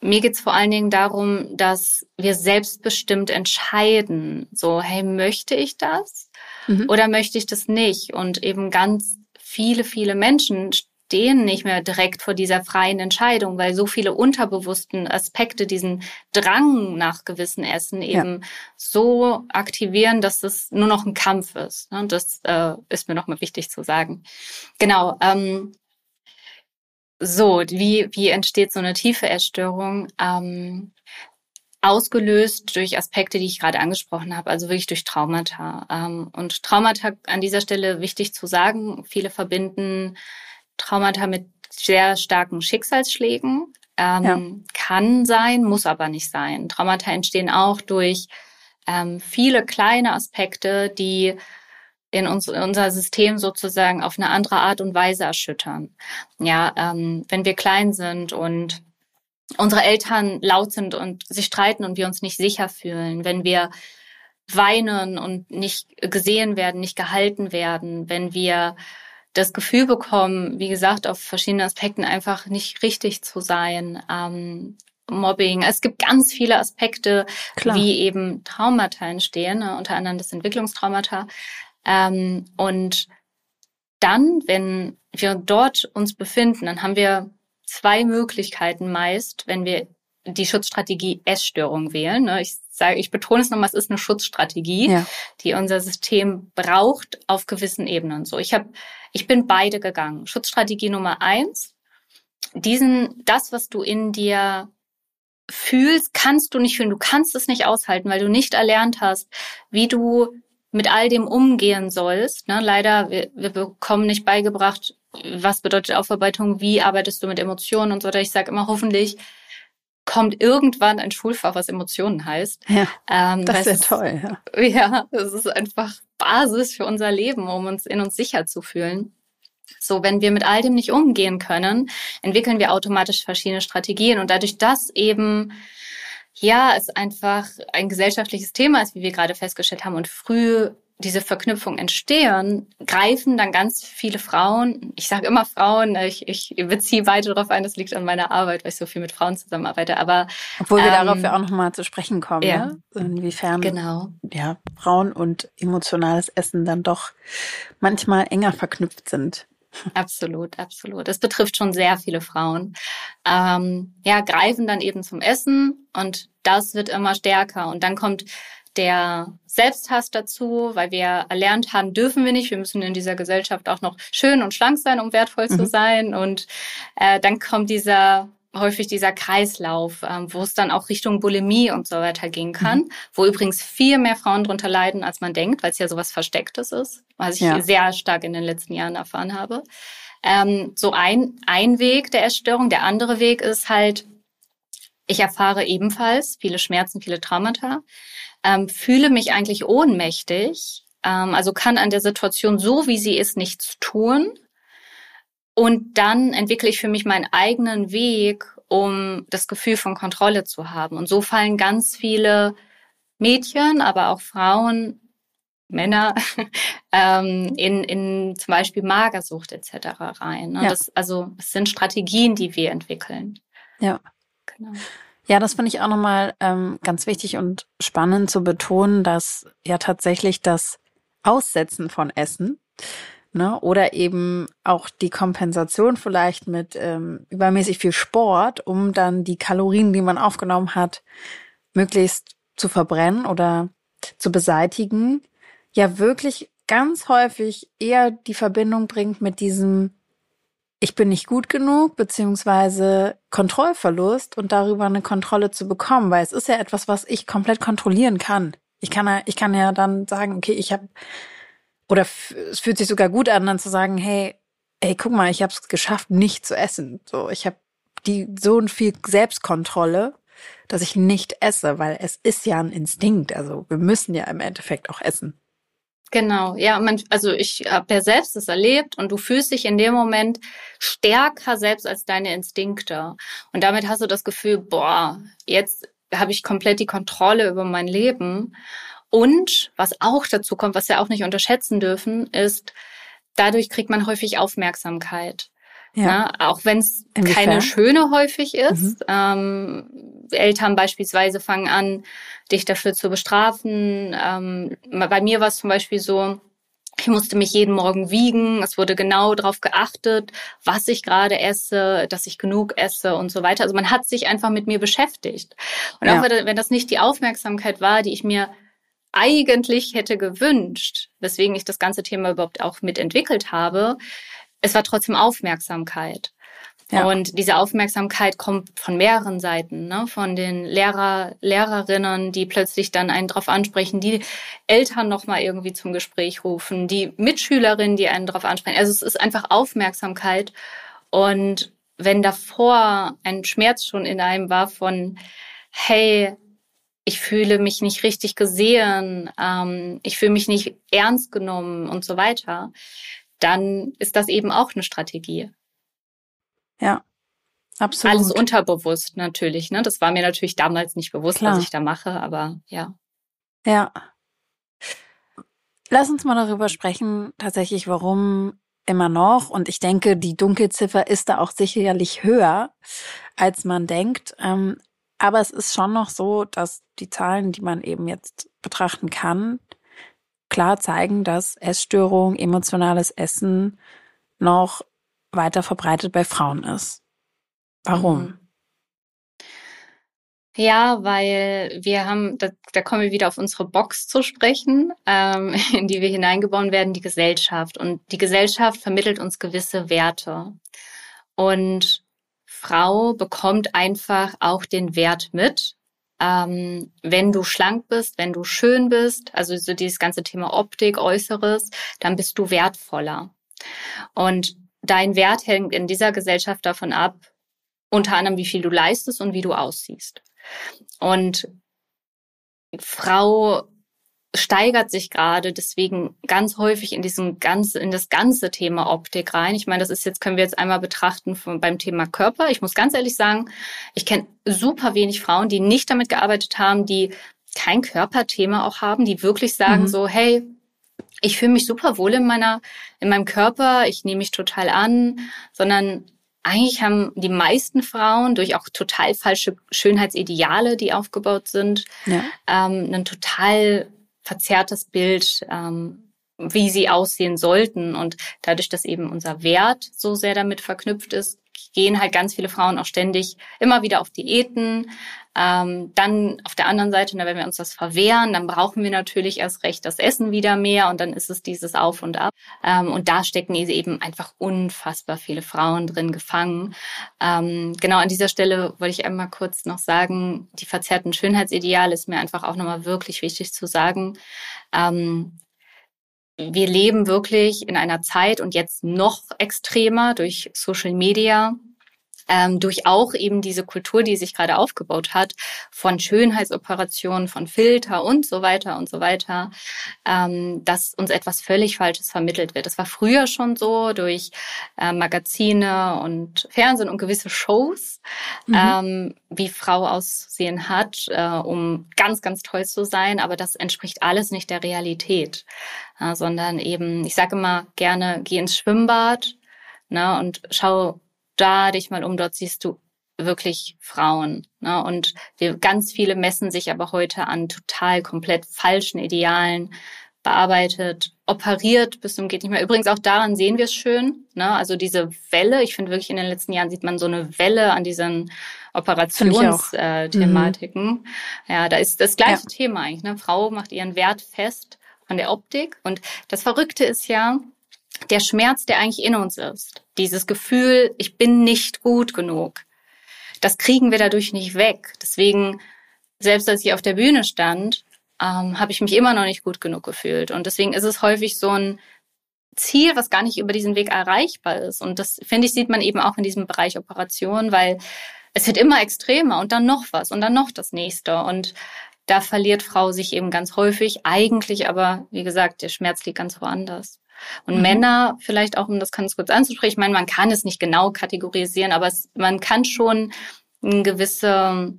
Mir geht's vor allen Dingen darum, dass wir selbstbestimmt entscheiden. So, hey, möchte ich das mhm. oder möchte ich das nicht? Und eben ganz viele, viele Menschen stehen nicht mehr direkt vor dieser freien Entscheidung, weil so viele unterbewussten Aspekte diesen Drang nach gewissen Essen eben ja. so aktivieren, dass es nur noch ein Kampf ist. Und das äh, ist mir nochmal wichtig zu sagen. Genau. Ähm, so, wie, wie entsteht so eine tiefe Essstörung? Ähm, ausgelöst durch Aspekte, die ich gerade angesprochen habe, also wirklich durch Traumata. Ähm, und Traumata an dieser Stelle wichtig zu sagen, viele verbinden Traumata mit sehr starken Schicksalsschlägen. Ähm, ja. Kann sein, muss aber nicht sein. Traumata entstehen auch durch ähm, viele kleine Aspekte, die in uns, unser System sozusagen auf eine andere Art und Weise erschüttern. Ja, ähm, wenn wir klein sind und unsere Eltern laut sind und sich streiten und wir uns nicht sicher fühlen, wenn wir weinen und nicht gesehen werden, nicht gehalten werden, wenn wir das Gefühl bekommen, wie gesagt, auf verschiedenen Aspekten einfach nicht richtig zu sein. Ähm, Mobbing. Es gibt ganz viele Aspekte, Klar. wie eben Traumata entstehen, ne? unter anderem das Entwicklungstraumata. Ähm, und dann, wenn wir dort uns befinden, dann haben wir zwei Möglichkeiten meist, wenn wir die Schutzstrategie Essstörung wählen. Ne? Ich sage, ich betone es nochmal, es ist eine Schutzstrategie, ja. die unser System braucht auf gewissen Ebenen. So, ich habe, ich bin beide gegangen. Schutzstrategie Nummer eins: Diesen, das, was du in dir fühlst, kannst du nicht fühlen. Du kannst es nicht aushalten, weil du nicht erlernt hast, wie du mit all dem umgehen sollst. Ne? Leider, wir, wir bekommen nicht beigebracht, was bedeutet Aufarbeitung, wie arbeitest du mit Emotionen und so weiter. Ich sage immer, hoffentlich kommt irgendwann ein Schulfach, was Emotionen heißt. Ja, ähm, das ist ja toll. Ja. ja, das ist einfach Basis für unser Leben, um uns in uns sicher zu fühlen. So, wenn wir mit all dem nicht umgehen können, entwickeln wir automatisch verschiedene Strategien und dadurch, dass eben ja, es einfach ein gesellschaftliches Thema ist, wie wir gerade festgestellt haben und früh diese Verknüpfung entstehen, greifen dann ganz viele Frauen, ich sage immer Frauen, ich, ich beziehe weiter darauf ein, das liegt an meiner Arbeit, weil ich so viel mit Frauen zusammenarbeite, aber obwohl wir ähm, darauf ja auch nochmal zu sprechen kommen, ja. Ne? inwiefern genau. ja, Frauen und emotionales Essen dann doch manchmal enger verknüpft sind. Absolut, absolut. Das betrifft schon sehr viele Frauen. Ähm, ja, greifen dann eben zum Essen und das wird immer stärker. Und dann kommt der Selbsthass dazu, weil wir erlernt haben, dürfen wir nicht. Wir müssen in dieser Gesellschaft auch noch schön und schlank sein, um wertvoll mhm. zu sein. Und äh, dann kommt dieser häufig dieser Kreislauf, ähm, wo es dann auch Richtung Bulimie und so weiter gehen kann, mhm. wo übrigens viel mehr Frauen drunter leiden, als man denkt, weil es ja sowas Verstecktes ist, was ich ja. sehr stark in den letzten Jahren erfahren habe. Ähm, so ein, ein Weg der Essstörung. Der andere Weg ist halt, ich erfahre ebenfalls viele Schmerzen, viele Traumata, ähm, fühle mich eigentlich ohnmächtig, ähm, also kann an der Situation so, wie sie ist, nichts tun. Und dann entwickle ich für mich meinen eigenen Weg, um das Gefühl von Kontrolle zu haben. Und so fallen ganz viele Mädchen, aber auch Frauen, Männer *laughs* ähm, in, in zum Beispiel Magersucht etc. rein. Ne? Ja. Das, also es sind Strategien, die wir entwickeln. Ja. Genau. Ja, das finde ich auch nochmal ähm, ganz wichtig und spannend zu betonen, dass ja tatsächlich das Aussetzen von Essen ne, oder eben auch die Kompensation vielleicht mit ähm, übermäßig viel Sport, um dann die Kalorien, die man aufgenommen hat, möglichst zu verbrennen oder zu beseitigen, ja wirklich ganz häufig eher die Verbindung bringt mit diesem ich bin nicht gut genug, beziehungsweise Kontrollverlust und darüber eine Kontrolle zu bekommen, weil es ist ja etwas, was ich komplett kontrollieren kann. Ich kann ja, ich kann ja dann sagen, okay, ich habe oder es fühlt sich sogar gut an, dann zu sagen, hey, ey, guck mal, ich habe es geschafft, nicht zu essen. So, ich habe die so viel Selbstkontrolle, dass ich nicht esse, weil es ist ja ein Instinkt. Also wir müssen ja im Endeffekt auch essen. Genau, ja, man, also ich habe ja selbst das erlebt und du fühlst dich in dem Moment stärker selbst als deine Instinkte. Und damit hast du das Gefühl, boah, jetzt habe ich komplett die Kontrolle über mein Leben. Und was auch dazu kommt, was wir auch nicht unterschätzen dürfen, ist, dadurch kriegt man häufig Aufmerksamkeit. Ja. Na, auch wenn es keine schöne häufig ist. Mhm. Ähm, Eltern beispielsweise fangen an, dich dafür zu bestrafen. Ähm, bei mir war es zum Beispiel so, ich musste mich jeden Morgen wiegen. Es wurde genau darauf geachtet, was ich gerade esse, dass ich genug esse und so weiter. Also man hat sich einfach mit mir beschäftigt. Und ja. auch wenn das nicht die Aufmerksamkeit war, die ich mir eigentlich hätte gewünscht, weswegen ich das ganze Thema überhaupt auch mitentwickelt habe, es war trotzdem Aufmerksamkeit. Ja. Und diese Aufmerksamkeit kommt von mehreren Seiten, ne? von den Lehrer, Lehrerinnen, die plötzlich dann einen drauf ansprechen, die Eltern nochmal irgendwie zum Gespräch rufen, die Mitschülerinnen, die einen drauf ansprechen. Also es ist einfach Aufmerksamkeit. Und wenn davor ein Schmerz schon in einem war von, hey, ich fühle mich nicht richtig gesehen, ähm, ich fühle mich nicht ernst genommen und so weiter, dann ist das eben auch eine Strategie. Ja, absolut. Alles unterbewusst natürlich. Ne? Das war mir natürlich damals nicht bewusst, Klar. was ich da mache, aber ja. Ja. Lass uns mal darüber sprechen, tatsächlich, warum immer noch. Und ich denke, die Dunkelziffer ist da auch sicherlich höher, als man denkt. Ähm, aber es ist schon noch so, dass die Zahlen, die man eben jetzt betrachten kann, klar zeigen, dass Essstörung, emotionales Essen noch weiter verbreitet bei Frauen ist. Warum? Mhm. Ja, weil wir haben, da, da, kommen wir wieder auf unsere Box zu sprechen, ähm, *laughs* in die wir hineingebaut werden, die Gesellschaft. Und die Gesellschaft vermittelt uns gewisse Werte. Und Frau bekommt einfach auch den Wert mit, ähm, wenn du schlank bist, wenn du schön bist, also so dieses ganze Thema Optik, Äußeres, dann bist du wertvoller. Und dein Wert hängt in dieser Gesellschaft davon ab, unter anderem, wie viel du leistest und wie du aussiehst. Und Frau steigert sich gerade deswegen ganz häufig in diesen ganze, in das ganze Thema Optik rein. Ich meine, das ist jetzt, können wir jetzt einmal betrachten von, beim Thema Körper. Ich muss ganz ehrlich sagen, ich kenne super wenig Frauen, die nicht damit gearbeitet haben, die kein Körperthema auch haben, die wirklich sagen mhm. so, hey, ich fühle mich super wohl in meiner, in meinem Körper, ich nehme mich total an, sondern eigentlich haben die meisten Frauen durch auch total falsche Schönheitsideale, die aufgebaut sind, ja. ähm, ein total verzerrtes Bild, ähm, wie sie aussehen sollten. Und dadurch, dass eben unser Wert so sehr damit verknüpft ist, gehen halt ganz viele Frauen auch ständig immer wieder auf Diäten. Ähm, dann auf der anderen Seite, wenn wir uns das verwehren, dann brauchen wir natürlich erst recht das Essen wieder mehr und dann ist es dieses Auf und Ab. Ähm, und da stecken eben einfach unfassbar viele Frauen drin gefangen. Ähm, genau an dieser Stelle wollte ich einmal kurz noch sagen, die verzerrten Schönheitsideale ist mir einfach auch nochmal wirklich wichtig zu sagen. Ähm, wir leben wirklich in einer Zeit und jetzt noch extremer durch Social Media, ähm, durch auch eben diese Kultur, die sich gerade aufgebaut hat, von Schönheitsoperationen, von Filter und so weiter und so weiter, ähm, dass uns etwas völlig Falsches vermittelt wird. Das war früher schon so durch äh, Magazine und Fernsehen und gewisse Shows, mhm. ähm, wie Frau aussehen hat, äh, um ganz, ganz toll zu sein, aber das entspricht alles nicht der Realität, äh, sondern eben, ich sage immer gerne, geh ins Schwimmbad, ne, und schau da dich mal um, dort siehst du wirklich Frauen. Ne? Und wir, ganz viele messen sich aber heute an total komplett falschen Idealen, bearbeitet, operiert bis zum geht nicht mehr. Übrigens auch daran sehen wir es schön. Ne? Also diese Welle, ich finde wirklich in den letzten Jahren sieht man so eine Welle an diesen Operationsthematiken. Mhm. Ja, da ist das gleiche ja. Thema eigentlich. Ne? Frau macht ihren Wert fest an der Optik. Und das Verrückte ist ja, der Schmerz, der eigentlich in uns ist, dieses Gefühl, ich bin nicht gut genug, das kriegen wir dadurch nicht weg. Deswegen, selbst als ich auf der Bühne stand, ähm, habe ich mich immer noch nicht gut genug gefühlt. Und deswegen ist es häufig so ein Ziel, was gar nicht über diesen Weg erreichbar ist. Und das, finde ich, sieht man eben auch in diesem Bereich Operation, weil es wird immer extremer und dann noch was und dann noch das nächste. Und da verliert Frau sich eben ganz häufig. Eigentlich aber, wie gesagt, der Schmerz liegt ganz woanders. Und mhm. Männer, vielleicht auch, um das ganz kurz anzusprechen, ich meine, man kann es nicht genau kategorisieren, aber es, man kann schon eine gewisse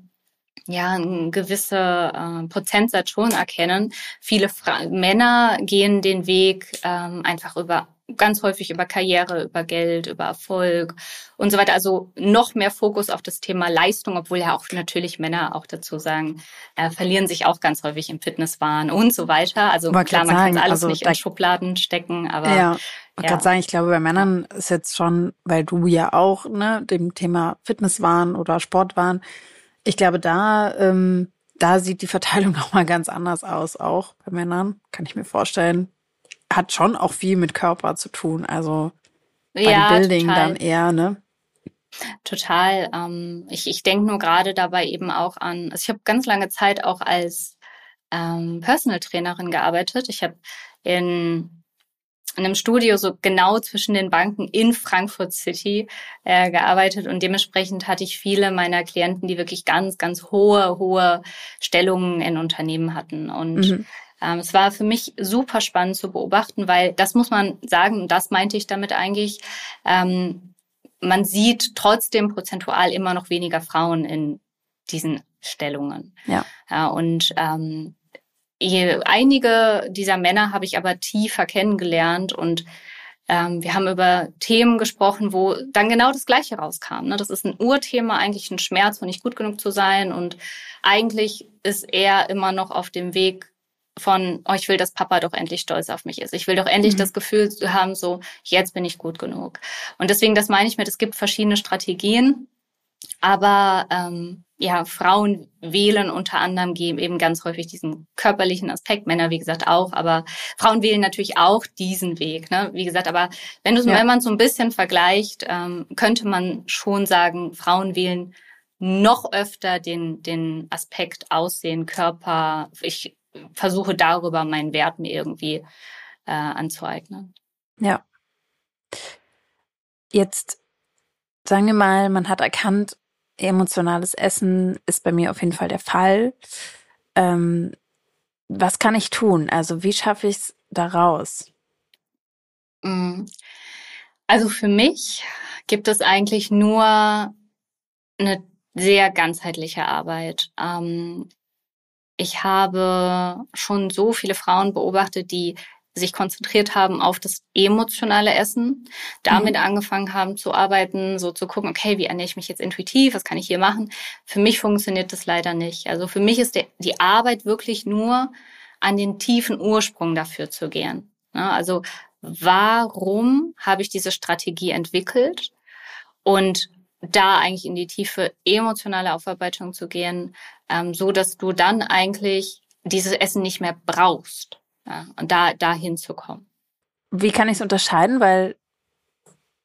ja, ein gewisser äh, Prozentsatz schon erkennen. Viele Fra Männer gehen den Weg ähm, einfach über ganz häufig über Karriere, über Geld, über Erfolg und so weiter. Also noch mehr Fokus auf das Thema Leistung, obwohl ja auch natürlich Männer auch dazu sagen, äh, verlieren sich auch ganz häufig im Fitnesswahn und so weiter. Also aber klar, man kann alles also nicht in Schubladen stecken, aber ja. Ich ja. gerade sagen, ich glaube, bei Männern ist jetzt schon, weil du ja auch ne, dem Thema Fitnesswahn oder Sportwahn, ich glaube, da ähm, da sieht die Verteilung *laughs* noch mal ganz anders aus, auch bei Männern, kann ich mir vorstellen hat schon auch viel mit Körper zu tun. Also bei ja, dann eher, ne? Total. Ähm, ich ich denke nur gerade dabei eben auch an, also ich habe ganz lange Zeit auch als ähm, Personal Trainerin gearbeitet. Ich habe in, in einem Studio so genau zwischen den Banken in Frankfurt City äh, gearbeitet und dementsprechend hatte ich viele meiner Klienten, die wirklich ganz, ganz hohe, hohe Stellungen in Unternehmen hatten. Und mhm ähm, es war für mich super spannend zu beobachten, weil das muss man sagen, und das meinte ich damit eigentlich, ähm, man sieht trotzdem prozentual immer noch weniger Frauen in diesen Stellungen. Ja. ja und ähm, einige dieser Männer habe ich aber tiefer kennengelernt und ähm, wir haben über Themen gesprochen, wo dann genau das Gleiche rauskam. Ne? Das ist ein Urthema, eigentlich ein Schmerz von nicht gut genug zu sein und eigentlich ist er immer noch auf dem Weg von, oh, ich will, dass Papa doch endlich stolz auf mich ist. Ich will doch endlich mhm. das Gefühl haben, so, jetzt bin ich gut genug. Und deswegen, das meine ich mit, es gibt verschiedene Strategien, aber ähm, ja, Frauen wählen unter anderem eben ganz häufig diesen körperlichen Aspekt, Männer wie gesagt auch, aber Frauen wählen natürlich auch diesen Weg. Ne? Wie gesagt, aber wenn du, ja. wenn man so ein bisschen vergleicht, ähm, könnte man schon sagen, Frauen wählen noch öfter den den Aspekt Aussehen, Körper. Ich versuche darüber meinen Wert mir irgendwie äh, anzueignen. Ja. Jetzt sagen wir mal, man hat erkannt, emotionales Essen ist bei mir auf jeden Fall der Fall. Ähm, was kann ich tun? Also wie schaffe ich es da raus? Mm. Also für mich gibt es eigentlich nur eine sehr ganzheitliche Arbeit. Ähm, ich habe schon so viele Frauen beobachtet, die sich konzentriert haben auf das emotionale Essen, damit mhm. angefangen haben zu arbeiten, so zu gucken, okay, wie ernähre ich mich jetzt intuitiv, was kann ich hier machen? Für mich funktioniert das leider nicht. Also für mich ist der, die Arbeit wirklich nur an den tiefen Ursprung dafür zu gehen. Ja, also warum habe ich diese Strategie entwickelt? Und da eigentlich in die tiefe emotionale Aufarbeitung zu gehen, ähm, so dass du dann eigentlich dieses Essen nicht mehr brauchst ja, und da dahin zu kommen. Wie kann ich es unterscheiden? Weil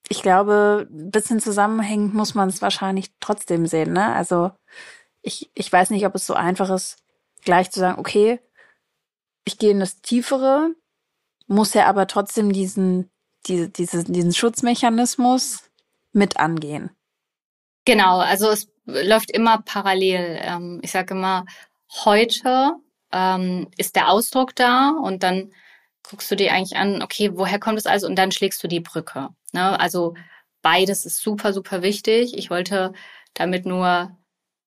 ich glaube, ein bisschen zusammenhängend muss man es wahrscheinlich trotzdem sehen. Ne? Also ich, ich weiß nicht, ob es so einfach ist, gleich zu sagen, okay, ich gehe in das Tiefere, muss ja aber trotzdem diesen, diese, diese, diesen Schutzmechanismus mit angehen. Genau, also es läuft immer parallel. Ähm, ich sage immer, heute ähm, ist der Ausdruck da und dann guckst du dir eigentlich an, okay, woher kommt es also und dann schlägst du die Brücke. Ne? Also beides ist super, super wichtig. Ich wollte damit nur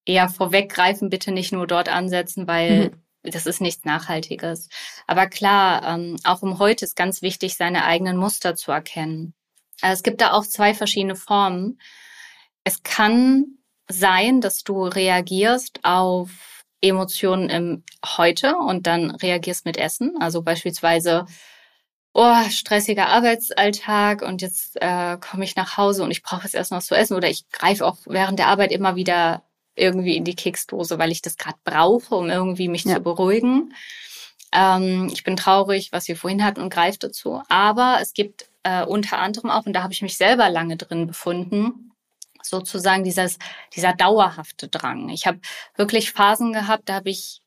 eher vorweggreifen, bitte nicht nur dort ansetzen, weil mhm. das ist nichts Nachhaltiges. Aber klar, ähm, auch um heute ist ganz wichtig, seine eigenen Muster zu erkennen. Also es gibt da auch zwei verschiedene Formen. Es kann sein, dass du reagierst auf Emotionen im Heute und dann reagierst mit Essen. Also beispielsweise, oh, stressiger Arbeitsalltag und jetzt äh, komme ich nach Hause und ich brauche jetzt erst noch was zu essen oder ich greife auch während der Arbeit immer wieder irgendwie in die Keksdose, weil ich das gerade brauche, um irgendwie mich ja. zu beruhigen. Ähm, ich bin traurig, was wir vorhin hatten und greife dazu. Aber es gibt äh, unter anderem auch, und da habe ich mich selber lange drin befunden, sozusagen dieses, dieser dauerhafte Drang. Ich habe wirklich Phasen gehabt, da habe ich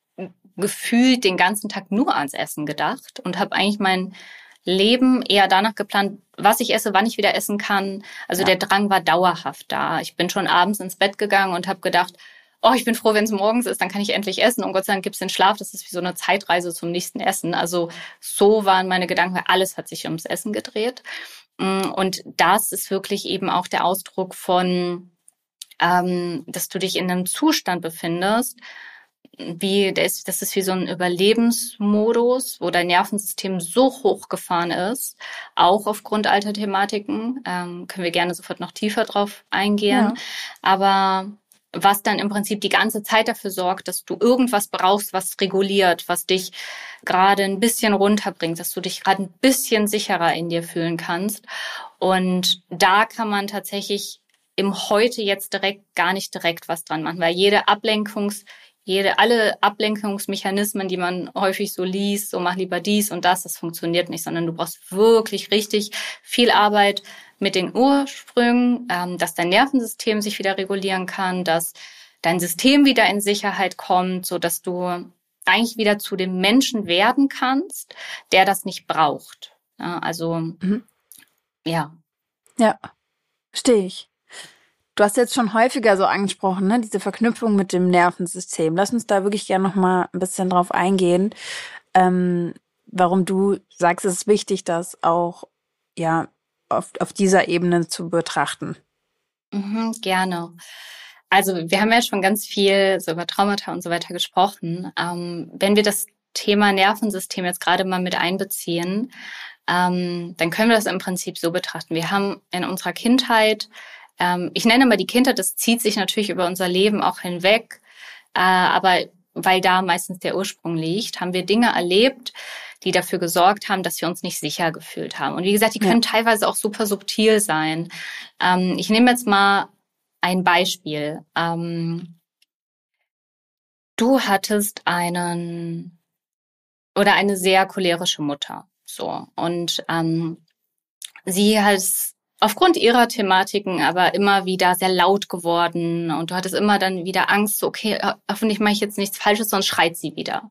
gefühlt den ganzen Tag nur ans Essen gedacht und habe eigentlich mein Leben eher danach geplant, was ich esse, wann ich wieder essen kann. Also ja. der Drang war dauerhaft da. Ich bin schon abends ins Bett gegangen und habe gedacht, oh, ich bin froh, wenn es morgens ist, dann kann ich endlich essen. Und Gott sei Dank gibt es den Schlaf. Das ist wie so eine Zeitreise zum nächsten Essen. Also so waren meine Gedanken, alles hat sich ums Essen gedreht. Mm, und das ist wirklich eben auch der Ausdruck von, ähm, dass du dich in einem Zustand befindest, wie das ist wie so ein Überlebensmodus, wo dein Nervensystem so hochgefahren ist, auch aufgrund alter Thematiken. Ähm, können wir gerne sofort noch tiefer drauf eingehen. Ja. Aber was dann im Prinzip die ganze Zeit dafür sorgt, dass du irgendwas brauchst, was reguliert, was dich gerade ein bisschen runterbringt, dass du dich gerade ein bisschen sicherer in dir fühlen kannst. Und da kann man tatsächlich im Heute jetzt direkt gar nicht direkt was dran machen, weil jede Ablenkungs, jede, alle Ablenkungsmechanismen, die man häufig so liest, so mach lieber dies und das, das funktioniert nicht, sondern du brauchst wirklich richtig viel Arbeit mit den Ursprüngen, ähm, dass dein Nervensystem sich wieder regulieren kann, dass dein System wieder in Sicherheit kommt, so dass du eigentlich wieder zu dem Menschen werden kannst, der das nicht braucht. Ja, also mhm. ja. Ja, verstehe ich. Du hast jetzt schon häufiger so angesprochen, ne, diese Verknüpfung mit dem Nervensystem. Lass uns da wirklich gerne noch mal ein bisschen drauf eingehen, ähm, warum du sagst, es ist wichtig, das auch ja auf, auf dieser Ebene zu betrachten? Mhm, gerne. Also wir haben ja schon ganz viel so über Traumata und so weiter gesprochen. Ähm, wenn wir das Thema Nervensystem jetzt gerade mal mit einbeziehen, ähm, dann können wir das im Prinzip so betrachten. Wir haben in unserer Kindheit, ähm, ich nenne mal die Kindheit, das zieht sich natürlich über unser Leben auch hinweg, äh, aber weil da meistens der Ursprung liegt, haben wir Dinge erlebt, die dafür gesorgt haben, dass wir uns nicht sicher gefühlt haben. Und wie gesagt, die können ja. teilweise auch super subtil sein. Ähm, ich nehme jetzt mal ein Beispiel. Ähm, du hattest einen oder eine sehr cholerische Mutter. So. Und ähm, sie hat aufgrund ihrer Thematiken aber immer wieder sehr laut geworden und du hattest immer dann wieder Angst, so, okay, hoffentlich mache ich jetzt nichts Falsches, sonst schreit sie wieder.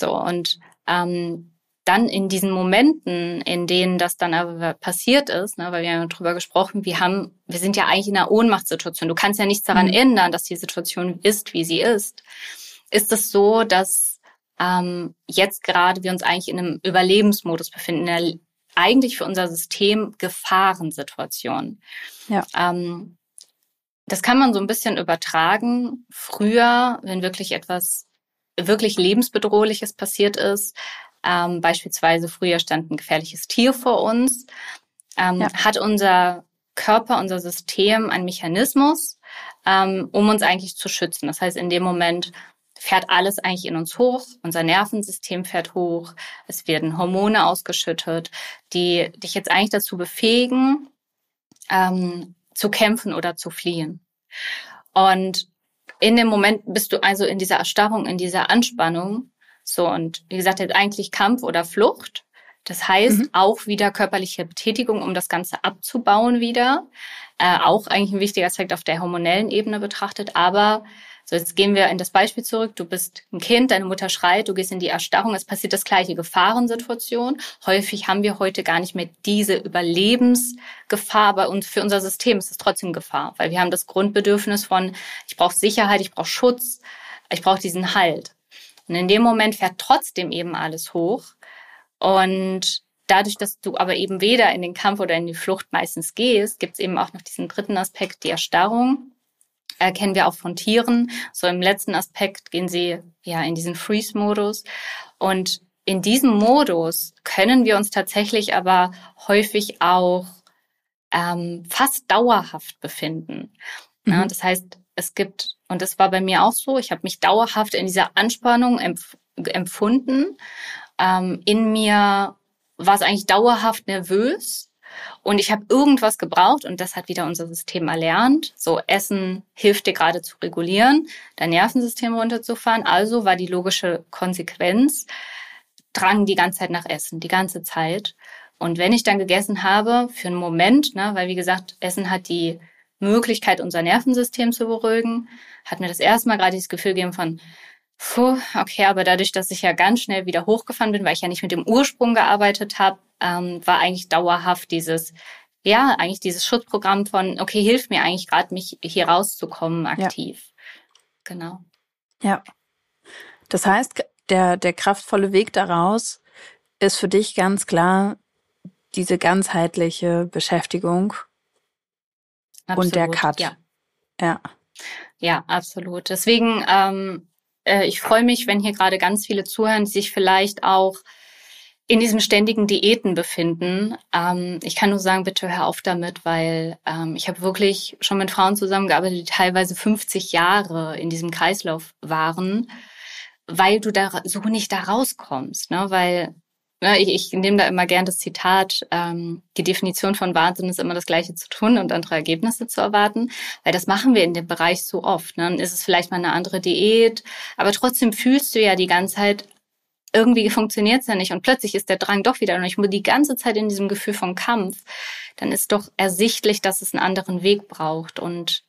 So, und ähm, dann in diesen Momenten, in denen das dann aber passiert ist, ne, weil wir haben darüber gesprochen, wir haben, wir sind ja eigentlich in einer Ohnmachtssituation. Du kannst ja nichts daran mhm. ändern, dass die Situation ist, wie sie ist. Ist es so, dass ähm, jetzt gerade wir uns eigentlich in einem Überlebensmodus befinden, in einer eigentlich für unser System Gefahrensituation. Ja. Ähm, das kann man so ein bisschen übertragen. Früher, wenn wirklich etwas wirklich lebensbedrohliches passiert ist, ähm, beispielsweise früher stand ein gefährliches Tier vor uns, ähm, ja. hat unser Körper, unser System einen Mechanismus, ähm, um uns eigentlich zu schützen. Das heißt, in dem Moment fährt alles eigentlich in uns hoch, unser Nervensystem fährt hoch, es werden Hormone ausgeschüttet, die dich jetzt eigentlich dazu befähigen, ähm, zu kämpfen oder zu fliehen. Und in dem Moment bist du also in dieser Erstarrung, in dieser Anspannung so, und wie gesagt, eigentlich Kampf oder Flucht. Das heißt, mhm. auch wieder körperliche Betätigung, um das Ganze abzubauen wieder. Äh, auch eigentlich ein wichtiger Aspekt auf der hormonellen Ebene betrachtet. Aber so, jetzt gehen wir in das Beispiel zurück. Du bist ein Kind, deine Mutter schreit, du gehst in die Erstarrung, es passiert das gleiche Gefahrensituation. Häufig haben wir heute gar nicht mehr diese Überlebensgefahr bei uns. Für unser System ist es trotzdem Gefahr, weil wir haben das Grundbedürfnis von, ich brauche Sicherheit, ich brauche Schutz, ich brauche diesen Halt. Und in dem Moment fährt trotzdem eben alles hoch. Und dadurch, dass du aber eben weder in den Kampf oder in die Flucht meistens gehst, gibt es eben auch noch diesen dritten Aspekt, die Erstarrung. Erkennen wir auch von Tieren. So im letzten Aspekt gehen sie ja in diesen Freeze-Modus. Und in diesem Modus können wir uns tatsächlich aber häufig auch ähm, fast dauerhaft befinden. Mhm. Ja, das heißt, es gibt, und das war bei mir auch so, ich habe mich dauerhaft in dieser Anspannung empf empfunden. Ähm, in mir war es eigentlich dauerhaft nervös und ich habe irgendwas gebraucht und das hat wieder unser System erlernt. So Essen hilft dir gerade zu regulieren, dein Nervensystem runterzufahren. Also war die logische Konsequenz, drang die ganze Zeit nach Essen, die ganze Zeit. Und wenn ich dann gegessen habe, für einen Moment, ne, weil wie gesagt, Essen hat die Möglichkeit, unser Nervensystem zu beruhigen, hat mir das erste Mal gerade dieses Gefühl gegeben von, puh, okay, aber dadurch, dass ich ja ganz schnell wieder hochgefahren bin, weil ich ja nicht mit dem Ursprung gearbeitet habe, ähm, war eigentlich dauerhaft dieses, ja, eigentlich dieses Schutzprogramm von, okay, hilft mir eigentlich gerade, mich hier rauszukommen aktiv. Ja. Genau. Ja. Das heißt, der, der kraftvolle Weg daraus ist für dich ganz klar diese ganzheitliche Beschäftigung Absolut, und der Cut. Ja. ja. Ja, absolut. Deswegen, ähm, äh, ich freue mich, wenn hier gerade ganz viele zuhören, die sich vielleicht auch in diesem ständigen Diäten befinden. Ähm, ich kann nur sagen, bitte hör auf damit, weil ähm, ich habe wirklich schon mit Frauen zusammengearbeitet, die teilweise 50 Jahre in diesem Kreislauf waren, weil du da so nicht da rauskommst, ne? Weil Ne, ich, ich nehme da immer gern das Zitat, ähm, die Definition von Wahnsinn ist immer das Gleiche zu tun und andere Ergebnisse zu erwarten, weil das machen wir in dem Bereich so oft. Ne? Dann ist es vielleicht mal eine andere Diät, aber trotzdem fühlst du ja die ganze Zeit, irgendwie funktioniert es ja nicht und plötzlich ist der Drang doch wieder und ich bin die ganze Zeit in diesem Gefühl von Kampf, dann ist doch ersichtlich, dass es einen anderen Weg braucht und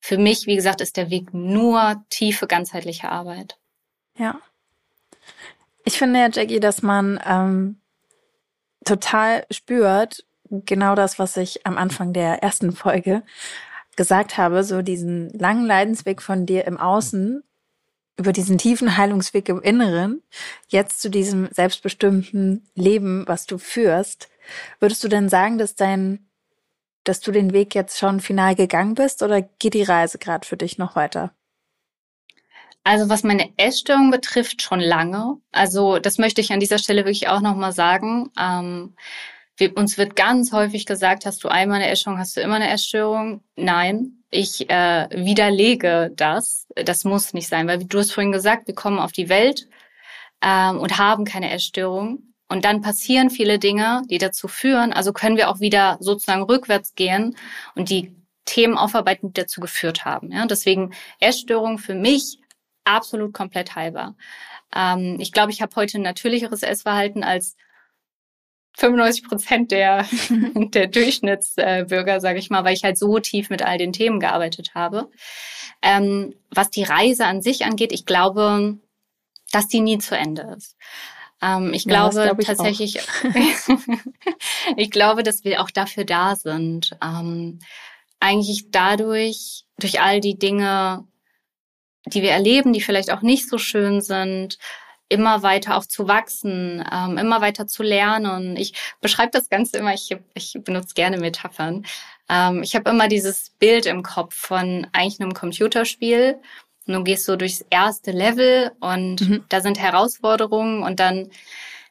für mich, wie gesagt, ist der Weg nur tiefe ganzheitliche Arbeit. Ja, ich finde ja, Jackie, dass man ähm, total spürt, genau das, was ich am Anfang der ersten Folge gesagt habe, so diesen langen Leidensweg von dir im Außen, über diesen tiefen Heilungsweg im Inneren, jetzt zu diesem selbstbestimmten Leben, was du führst. Würdest du denn sagen, dass dein, dass du den Weg jetzt schon final gegangen bist oder geht die Reise gerade für dich noch weiter? Also was meine Essstörung betrifft, schon lange. Also das möchte ich an dieser Stelle wirklich auch nochmal sagen. Ähm, wir, uns wird ganz häufig gesagt, hast du einmal eine Essstörung, hast du immer eine Essstörung? Nein, ich äh, widerlege das. Das muss nicht sein, weil du hast vorhin gesagt, wir kommen auf die Welt ähm, und haben keine Essstörung. Und dann passieren viele Dinge, die dazu führen. Also können wir auch wieder sozusagen rückwärts gehen und die Themen aufarbeiten, die dazu geführt haben. Ja, deswegen Essstörung für mich absolut komplett heilbar. Ähm, ich glaube, ich habe heute ein natürlicheres Essverhalten als 95 Prozent der, *laughs* der Durchschnittsbürger, sage ich mal, weil ich halt so tief mit all den Themen gearbeitet habe. Ähm, was die Reise an sich angeht, ich glaube, dass die nie zu Ende ist. Ähm, ich ja, glaube glaub ich tatsächlich, *laughs* ich glaube, dass wir auch dafür da sind. Ähm, eigentlich dadurch, durch all die Dinge, die wir erleben, die vielleicht auch nicht so schön sind, immer weiter auch zu wachsen, ähm, immer weiter zu lernen. Ich beschreibe das Ganze immer, ich, ich benutze gerne Metaphern. Ähm, ich habe immer dieses Bild im Kopf von eigentlich einem Computerspiel. Und du gehst so durchs erste Level und mhm. da sind Herausforderungen und dann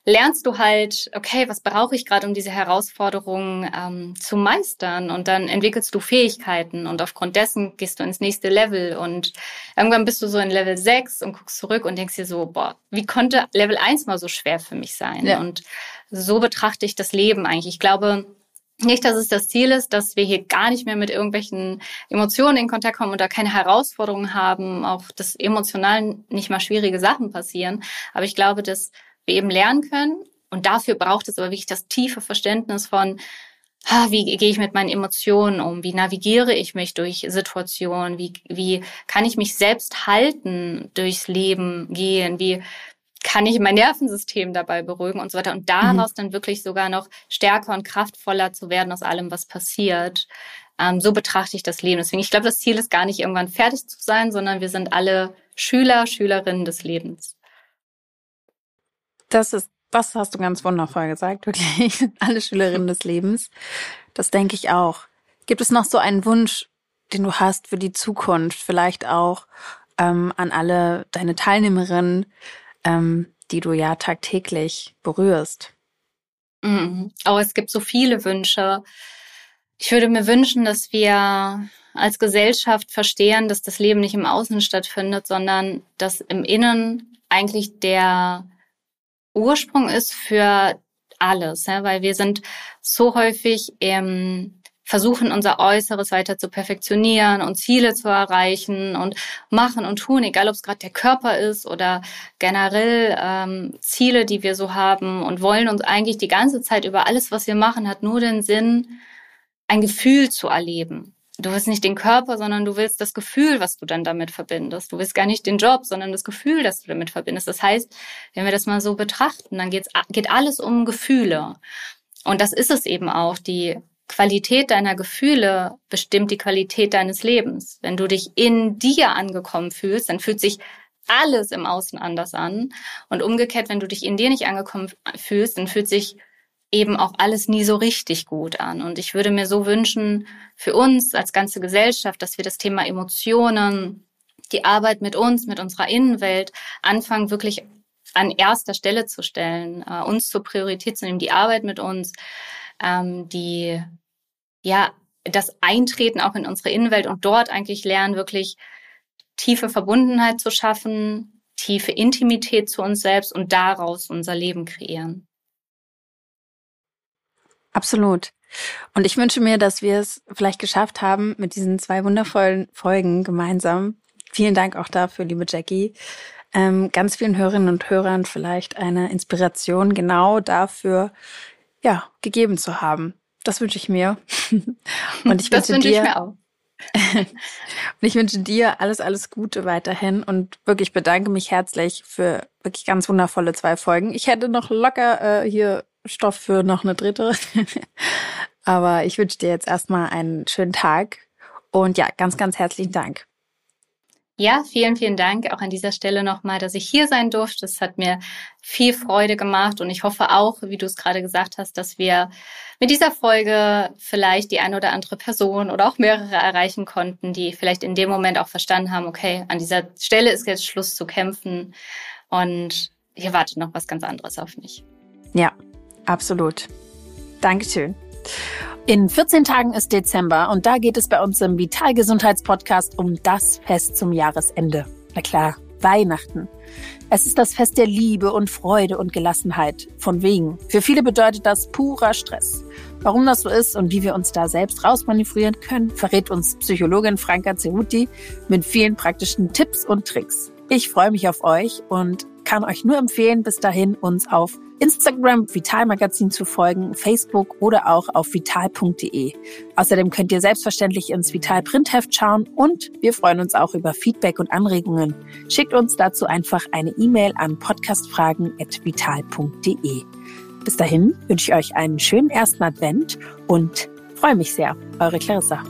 lernst du halt, okay, was brauche ich gerade, um diese Herausforderungen ähm, zu meistern? Und dann entwickelst du Fähigkeiten und aufgrund dessen gehst du ins nächste Level und irgendwann bist du so in Level 6 und guckst zurück und denkst dir so, boah, wie konnte Level 1 mal so schwer für mich sein? Ja. Und so betrachte ich das Leben eigentlich. Ich glaube, nicht, dass es das Ziel ist, dass wir hier gar nicht mehr mit irgendwelchen Emotionen in Kontakt kommen und da keine Herausforderungen haben, auch dass emotional nicht mal schwierige Sachen passieren. Aber ich glaube, dass wir eben lernen können. Und dafür braucht es aber wirklich das tiefe Verständnis von, wie gehe ich mit meinen Emotionen um? Wie navigiere ich mich durch Situationen? Wie, wie kann ich mich selbst halten durchs Leben gehen? Wie kann ich mein Nervensystem dabei beruhigen und so weiter? Und daraus mhm. dann wirklich sogar noch stärker und kraftvoller zu werden aus allem, was passiert. Ähm, so betrachte ich das Leben. Deswegen, ich glaube, das Ziel ist gar nicht irgendwann fertig zu sein, sondern wir sind alle Schüler, Schülerinnen des Lebens. Das ist, das hast du ganz wundervoll gesagt, wirklich. *laughs* Alle Schülerinnen des Lebens. Das denke ich auch. Gibt es noch so einen Wunsch, den du hast für die Zukunft? Vielleicht auch ähm, an alle deine Teilnehmerinnen, ähm, die du ja tagtäglich berührst? Mhm. Oh, es gibt so viele Wünsche. Ich würde mir wünschen, dass wir als Gesellschaft verstehen, dass das Leben nicht im Außen stattfindet, sondern dass im Innen eigentlich der Ursprung ist für alles, ja, weil wir sind so häufig im versuchen, unser Äußeres weiter zu perfektionieren und Ziele zu erreichen und machen und tun, egal ob es gerade der Körper ist oder generell ähm, Ziele, die wir so haben und wollen uns eigentlich die ganze Zeit über alles, was wir machen, hat nur den Sinn, ein Gefühl zu erleben du willst nicht den Körper, sondern du willst das Gefühl, was du dann damit verbindest. Du willst gar nicht den Job, sondern das Gefühl, das du damit verbindest. Das heißt, wenn wir das mal so betrachten, dann geht's, geht alles um Gefühle. Und das ist es eben auch. Die Qualität deiner Gefühle bestimmt die Qualität deines Lebens. Wenn du dich in dir angekommen fühlst, dann fühlt sich alles im Außen anders an. Und umgekehrt, wenn du dich in dir nicht angekommen fühlst, dann fühlt sich eben auch alles nie so richtig gut an. Und ich würde mir so wünschen, für uns als ganze Gesellschaft, dass wir das Thema Emotionen, die Arbeit mit uns, mit unserer Innenwelt anfangen, wirklich an erster Stelle zu stellen, äh, uns zur Priorität zu nehmen, die Arbeit mit uns, ähm, die, ja, das Eintreten auch in unsere Innenwelt und dort eigentlich lernen, wirklich tiefe Verbundenheit zu schaffen, tiefe Intimität zu uns selbst und daraus unser Leben kreieren. Absolut. Und ich wünsche mir, dass wir es vielleicht geschafft haben mit diesen zwei wundervollen Folgen gemeinsam. Vielen Dank auch dafür, liebe Jackie. Ähm, ganz vielen Hörerinnen und Hörern vielleicht eine Inspiration genau dafür, ja, gegeben zu haben. Das wünsche ich mir. *laughs* und ich das wünsche dir, ich mir auch. *laughs* und ich wünsche dir alles, alles Gute weiterhin und wirklich bedanke mich herzlich für wirklich ganz wundervolle zwei Folgen. Ich hätte noch locker äh, hier Stoff für noch eine dritte. *laughs* Aber ich wünsche dir jetzt erstmal einen schönen Tag und ja, ganz, ganz herzlichen Dank. Ja, vielen, vielen Dank auch an dieser Stelle nochmal, dass ich hier sein durfte. Es hat mir viel Freude gemacht und ich hoffe auch, wie du es gerade gesagt hast, dass wir mit dieser Folge vielleicht die eine oder andere Person oder auch mehrere erreichen konnten, die vielleicht in dem Moment auch verstanden haben, okay, an dieser Stelle ist jetzt Schluss zu kämpfen und hier wartet noch was ganz anderes auf mich. Ja, Absolut. Dankeschön. In 14 Tagen ist Dezember und da geht es bei uns im Vitalgesundheitspodcast um das Fest zum Jahresende. Na klar, Weihnachten. Es ist das Fest der Liebe und Freude und Gelassenheit. Von wegen. Für viele bedeutet das purer Stress. Warum das so ist und wie wir uns da selbst rausmanövrieren können, verrät uns Psychologin Franka Ceruti mit vielen praktischen Tipps und Tricks. Ich freue mich auf euch und kann euch nur empfehlen, bis dahin uns auf Instagram Vital Magazin zu folgen, Facebook oder auch auf vital.de. Außerdem könnt ihr selbstverständlich ins Vital Printheft schauen und wir freuen uns auch über Feedback und Anregungen. Schickt uns dazu einfach eine E-Mail an podcastfragen@vital.de. Bis dahin wünsche ich euch einen schönen ersten Advent und freue mich sehr. Eure Clarissa.